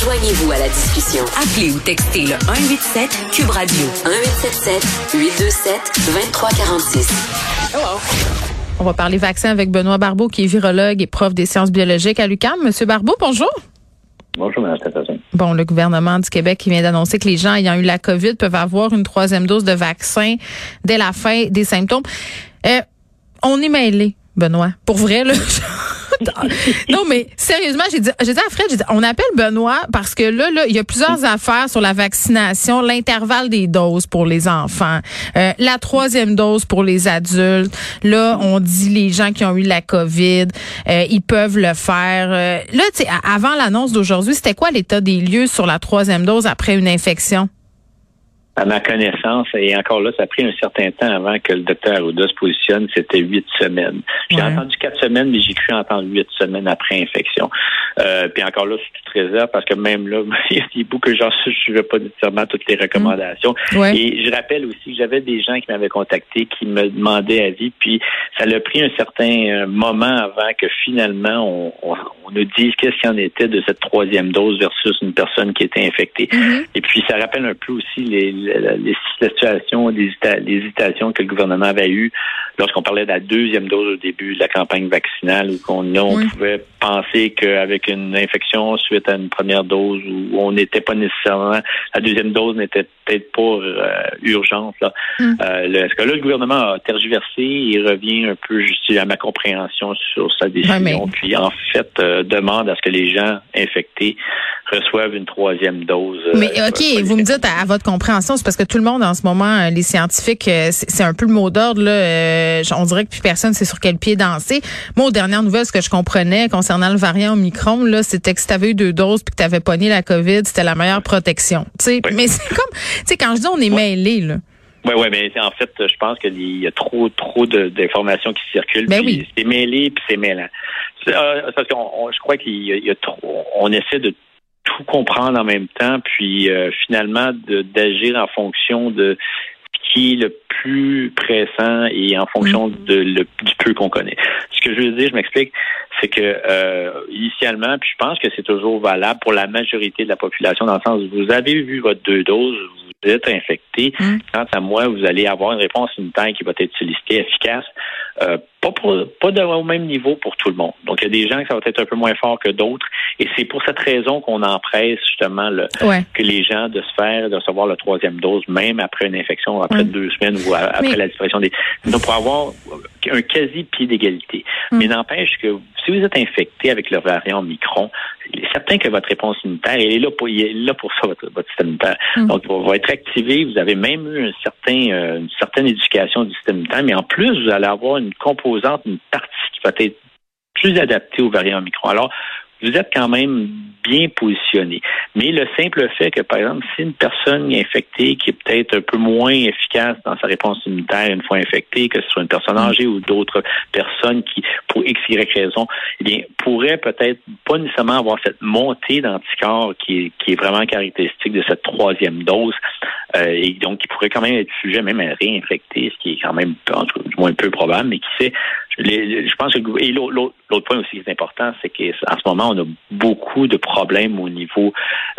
Joignez-vous à la discussion. Appelez ou textez le 187 Cube Radio 1877 827 2346. On va parler vaccin avec Benoît Barbeau, qui est virologue et prof des sciences biologiques à l'UQAM. Monsieur Barbeau, bonjour. Bonjour, Mme. Bon, le gouvernement du Québec qui vient d'annoncer que les gens ayant eu la COVID peuvent avoir une troisième dose de vaccin dès la fin des symptômes. Euh, on est mêlés, Benoît. Pour vrai, là. non, mais sérieusement, j'ai dit, j'ai dit à Fred, j'ai dit, on appelle Benoît parce que là, là, il y a plusieurs affaires sur la vaccination, l'intervalle des doses pour les enfants, euh, la troisième dose pour les adultes. Là, on dit les gens qui ont eu la COVID, euh, ils peuvent le faire. Euh, là, tu sais, avant l'annonce d'aujourd'hui, c'était quoi l'état des lieux sur la troisième dose après une infection? À ma connaissance, et encore là, ça a pris un certain temps avant que le docteur Arruda se positionne, c'était huit semaines. J'ai Ouais. entendu quatre semaines, mais j'ai cru entendre huit semaines après infection. Euh, puis encore là, c'est toute réserve parce que même là, il y a beaucoup de gens ne suivaient pas nécessairement toutes les recommandations. Ouais. Et je rappelle aussi que j'avais des gens qui m'avaient contacté, qui me demandaient avis, puis ça a pris un certain euh, moment avant que finalement on, on, on nous dise qu'est-ce qu'il y en était de cette troisième dose versus une personne qui était infectée. Mm-hmm. Et puis ça rappelle un peu aussi les, les, situations, les hésitations que le gouvernement avait eues lorsqu'on parlait de la deuxième dose au début de la campagne vaccinale, où on, là, on Oui. pouvait penser qu'avec une infection suite à une première dose, où on n'était pas nécessairement, la deuxième dose n'était peut-être pas euh, urgente. Là. Mm. Euh, le, ce que là, le gouvernement a tergiversé et revient un peu juste à ma compréhension sur sa décision, mais- puis en fait euh, demande à ce que les gens infectés reçoivent une troisième dose. euh, Mais OK, vous me dites à, à votre compréhension, c'est parce que tout le monde en ce moment, les scientifiques, c'est c'est un peu le mot d'ordre. là. Euh, on dirait que plus personne sait sur quel pied danser. Moi, aux dernières nouvelles, ce que je comprenais concernant le variant Omicron, là, c'était que si tu avais eu deux doses puis que tu avais pogné la COVID, c'était la meilleure protection. Oui. Mais c'est comme, tu sais, quand je dis on est mêlés, là. Oui, oui, mais en fait, je pense qu'il y a trop, trop d'informations qui circulent. Ben puis oui. C'est mêlé, puis c'est mêlant. Euh, parce qu'on, je crois qu'il y a, il y a trop, on essaie de tout comprendre en même temps, puis euh, finalement d'agir en fonction de ce qui est le plus pressant et en fonction de le, du peu qu'on connaît. Ce que je veux dire, je m'explique, c'est que euh, initialement, puis je pense que c'est toujours valable pour la majorité de la population, dans le sens où vous avez vu votre deux doses, vous êtes infecté. Mm. Quant à moi, vous allez avoir une réponse immunitaire qui va être sollicitée, efficace. Euh, pas pour, pas de, au même niveau pour tout le monde. Donc, il y a des gens que ça va être un peu moins fort que d'autres. Et c'est pour cette raison qu'on empresse justement le, Ouais. que les gens de se faire, de recevoir la troisième dose, même après une infection, après Mm. deux semaines ou à- après la disparition des... Donc, pour avoir un quasi pied d'égalité. Mm. Mais n'empêche que si vous êtes infecté avec le variant Omicron, il est certain que votre réponse immunitaire, elle est là pour, il est là pour ça, votre, votre système immunitaire. Mm. Donc, il va être activé. Vous avez même eu un certain, euh, une certaine éducation du système immunitaire, mais en plus, vous allez avoir une composante, une partie qui va être plus adaptée au variant Omicron. Alors, vous êtes quand même bien positionné. Mais le simple fait que, par exemple, si une personne est infectée qui est peut-être un peu moins efficace dans sa réponse immunitaire une fois infectée, que ce soit une personne âgée ou d'autres personnes qui, pour X, Y raison, eh bien, pourrait peut-être pas nécessairement avoir cette montée d'anticorps qui est, qui est vraiment caractéristique de cette troisième dose, euh, et donc qui pourrait quand même être sujet même à réinfecter, ce qui est quand même, en tout cas, du moins peu probable, mais qui sait, je pense que, et l'autre point aussi qui est important, c'est qu'en ce moment, on a beaucoup de problèmes au niveau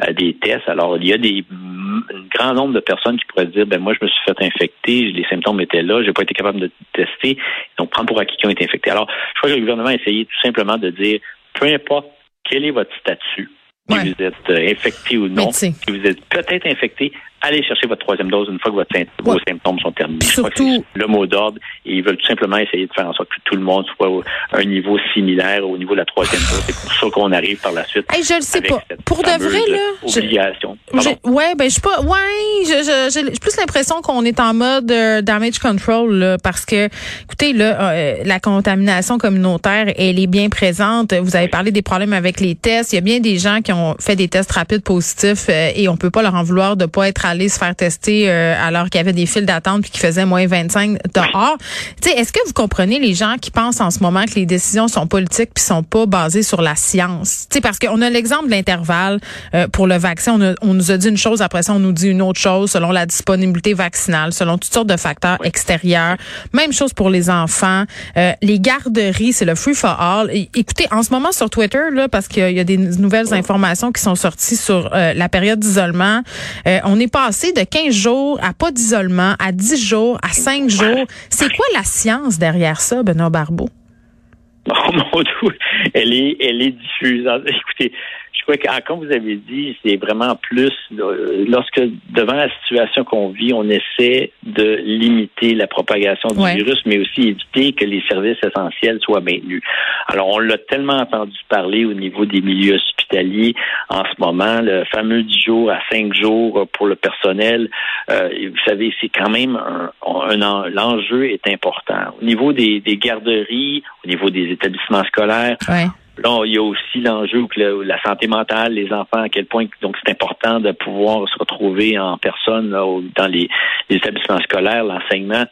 euh, des tests. Alors, il y a des un grand nombre de personnes qui pourraient dire, ben moi, je me suis fait infecter, les symptômes étaient là, j'ai pas été capable de tester, donc prendre pour acquis qui ont été infectés. Alors, je crois que le gouvernement a essayé tout simplement de dire, peu importe quel est votre statut, si Ouais. vous êtes euh, infecté ou non, si vous êtes peut-être infecté, allez chercher votre troisième dose une fois que votre vos symptômes sont terminés. Je surtout- le mot d'ordre et ils veulent tout simplement essayer de faire en sorte que tout le monde soit à un niveau similaire au niveau de la troisième dose. C'est pour ça qu'on arrive par la suite. Hey, je le sais pas. Pour de vrai, là. je- Obligation. J'ai- Ouais, ben je suis pas. Ouais, je- je- j'ai j'ai plus l'impression qu'on est en mode euh, damage control là, parce que, écoutez, là, euh, la contamination communautaire, elle est bien présente. Vous avez parlé des problèmes avec les tests. Il y a bien des gens qui ont fait des tests rapides positifs euh, et on peut pas leur en vouloir de pas être aller se faire tester euh, alors qu'il y avait des files d'attente puis qu'il faisait moins 25 dehors. Tu sais, est-ce que vous comprenez les gens qui pensent en ce moment que les décisions sont politiques puis sont pas basées sur la science? Tu sais, parce qu'on a l'exemple de l'intervalle euh, pour le vaccin. On, on, nous a dit une chose, après ça, on nous dit une autre chose selon la disponibilité vaccinale, selon toutes sortes de facteurs extérieurs. Même chose pour les enfants. Euh, les garderies, c'est le free for all. écoutez, en ce moment sur Twitter, là, parce qu'il y a des nouvelles qui sont sorties sur euh, la période d'isolement, euh, on est passé de 15 jours à pas d'isolement, à 10 jours, à 5 jours. C'est quoi la science derrière ça, Benoît Barbeau? Oh mon Dieu, elle est, elle est diffuse. Écoutez, je crois que, comme vous avez dit, c'est vraiment plus euh, lorsque devant la situation qu'on vit, on essaie de limiter la propagation du virus, mais aussi éviter que les services essentiels soient maintenus. Alors, on l'a tellement entendu parler au niveau des milieux hospitaliers en ce moment, le fameux 10 jours à 5 jours pour le personnel. Euh, vous savez, c'est quand même un, un, l'enjeu est important. Au niveau des, des garderies, au niveau des établissements scolaires, Là, il y a aussi l'enjeu que la santé mentale, les enfants, à quel point donc c'est important de pouvoir se retrouver en personne dans les, établissements scolaires, l'enseignement.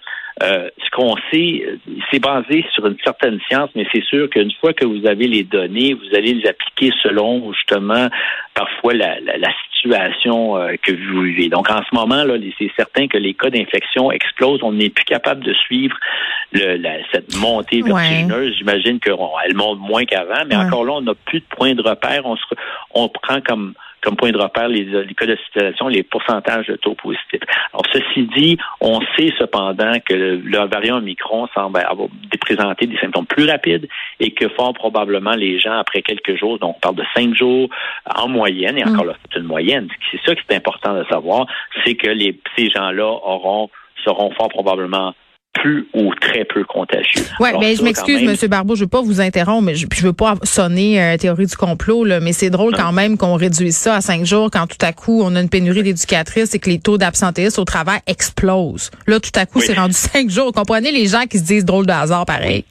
Euh, ce qu'on sait, c'est basé sur une certaine science, mais c'est sûr qu'une fois que vous avez les données, vous allez les appliquer selon justement parfois la, la, la situation euh, que vous vivez. Donc en ce moment là, c'est certain que les cas d'infection explosent. On n'est plus capable de suivre le, la, cette montée vertigineuse. J'imagine qu'elle monte moins qu'avant, mais encore là, on n'a plus de point de repère. On se, on prend comme comme point de repère les, les cas de situation, les pourcentages de taux positifs. Alors, ceci dit, on sait cependant que le, variant Omicron semble avoir présenter des symptômes plus rapides et que fort probablement les gens, après quelques jours, donc on parle de cinq jours en moyenne, et encore mm. là, c'est une moyenne, c'est ça qui est important de savoir, c'est que les, ces gens-là auront seront fort probablement ou très peu contagieux. Oui, mais je m'excuse, M. Barbeau, je veux pas vous interrompre, mais je, je veux pas sonner euh, théorie du complot, là, mais c'est drôle quand même qu'on réduise ça à cinq jours quand tout à coup on a une pénurie d'éducatrices et que les taux d'absentéisme au travail explosent. Là, tout à coup, c'est rendu cinq jours. Comprenez les gens qui se disent drôle de hasard, pareil.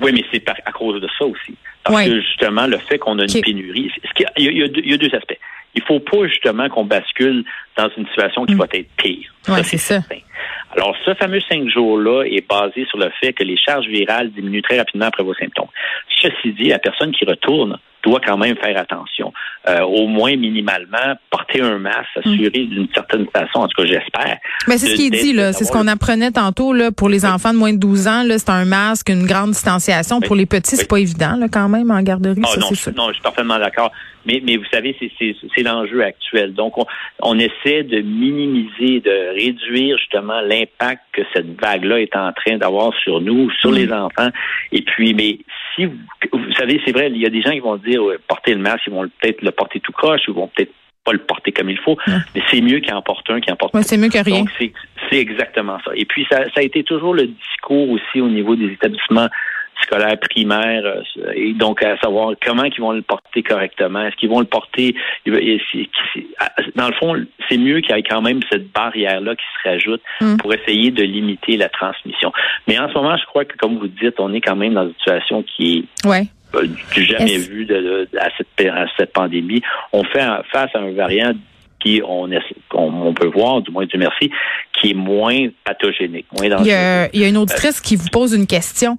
Oui, mais c'est à cause de ça aussi. Parce que justement, le fait qu'on a une pénurie, il, y a, il, y a, deux aspects. Il faut pas justement qu'on bascule dans une situation qui mm. va être pire. Oui, c'est ça. Alors, ce fameux cinq jours-là est basé sur le fait que les charges virales diminuent très rapidement après vos symptômes. Ceci dit, la personne qui retourne doit quand même faire attention. Euh, au moins minimalement, porter un masque, s'assurer d'une certaine façon, en tout cas j'espère. Mais c'est ce qui est dit, là. C'est ce qu'on apprenait tantôt, là, pour les enfants de moins de 12 ans, là, c'est un masque, une grande distanciation. Pour les petits, c'est pas évident, là, quand même, en garderie, ah, non, non, je suis parfaitement d'accord. Mais, mais vous savez, c'est l'enjeu actuel. Donc, on, on, essaie de minimiser, de réduire justement l'impact que cette vague-là est en train d'avoir sur nous, sur les enfants. Et puis, mais si vous, vous savez, c'est vrai, il y a des gens qui vont dire porter le masque, ils vont peut-être le porter tout croche, ils vont peut-être pas le porter comme il faut, mais c'est mieux qu'il en porte un qui en porte ouais, C'est mieux que rien. c'est exactement ça. Et puis, ça, ça a été toujours le discours aussi au niveau des établissements scolaire primaire, euh, et donc à savoir comment ils vont le porter correctement. Est-ce qu'ils vont le porter Dans le fond, c'est mieux qu'il y ait quand même cette barrière-là qui se rajoute mm. pour essayer de limiter la transmission. Mais en ce moment, je crois que, comme vous dites, on est quand même dans une situation qui est ouais. du jamais vu de, à, cette, à cette pandémie. On fait face à un variant qui on, on, peut voir, du moins du merci, qui est moins pathogénique, moins dangereux. Il y a, il y a une auditrice qui vous pose une question.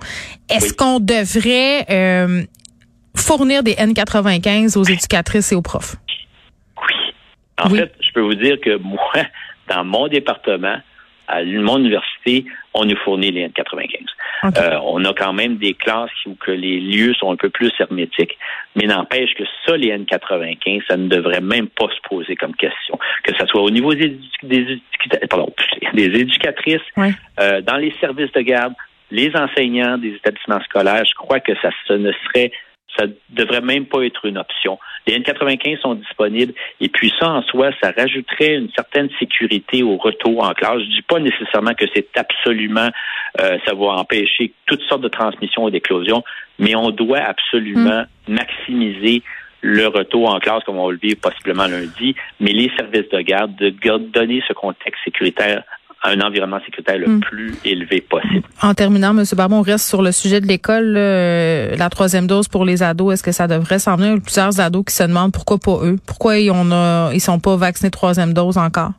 Est-ce qu'on devrait euh, fournir des N95 aux éducatrices et aux profs? Oui. En fait, je peux vous dire que moi, dans mon département, à mon université, on nous fournit les N95. Euh, on a quand même des classes où que les lieux sont un peu plus hermétiques, mais n'empêche que ça, les N95, ça ne devrait même pas se poser comme question. Que ce soit au niveau des, des, des éducatrices, euh, dans les services de garde, les enseignants des établissements scolaires, je crois que ça ce ne serait ça devrait même pas être une option. Les N95 sont disponibles et puis ça en soi, ça rajouterait une certaine sécurité au retour en classe. Je dis pas nécessairement que c'est absolument, euh, ça va empêcher toutes sortes de transmissions et d'éclosions, mais on doit absolument hmm. maximiser le retour en classe, comme on va le vivre possiblement lundi, mais les services de garde, de donner ce contexte sécuritaire un environnement sécuritaire le hmm. plus élevé possible. En terminant, M. Barbon, on reste sur le sujet de l'école. la troisième dose pour les ados, est-ce que ça devrait s'en venir? Il y a plusieurs ados qui se demandent pourquoi pas eux? Pourquoi ils, ont, ils sont pas vaccinés troisième dose encore?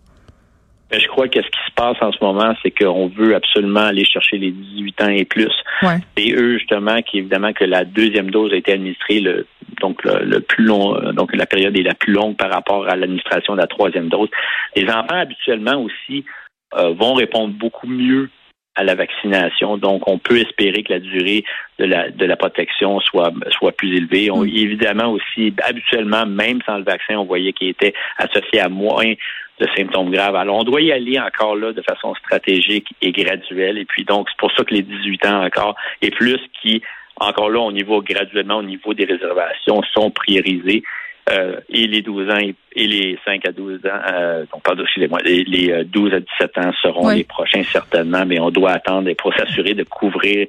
Mais je crois que ce qui se passe en ce moment, c'est qu'on veut absolument aller chercher les 18 ans et plus. Ouais. Et eux, justement, qui évidemment que la deuxième dose a été administrée le donc le, plus long, euh, donc la période est la plus longue par rapport à l'administration de la troisième dose. Les enfants habituellement aussi euh, vont répondre beaucoup mieux à la vaccination. Donc, on peut espérer que la durée de la, de la protection soit, soit plus élevée. On, mm. Évidemment aussi, habituellement, même sans le vaccin, on voyait qu'il était associé à moins de symptômes graves. Alors, on doit y aller encore là de façon stratégique et graduelle. Et puis, donc, c'est pour ça que les 18 ans encore et plus qui, encore là, au niveau graduellement, au niveau des réservations, sont priorisés. Euh, et les 12 ans et, les 5 à 12 ans, euh, donc pardon, excusez-moi, les, les, 12 euh, à 17 ans seront les prochains certainement, mais on doit attendre pour s'assurer de couvrir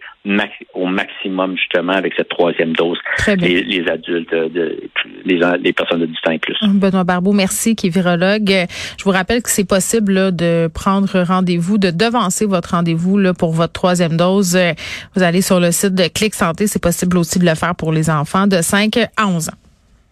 au maximum justement avec cette troisième dose les, les, adultes, euh, de, les, les, personnes de 18 ans et plus. Benoît Barbeau, merci, qui est virologue. Je vous rappelle que c'est possible là, de prendre rendez-vous, de devancer votre rendez-vous là, pour votre troisième dose. Vous allez sur le site de Clic Santé, c'est possible aussi de le faire pour les enfants de 5 à 11 ans.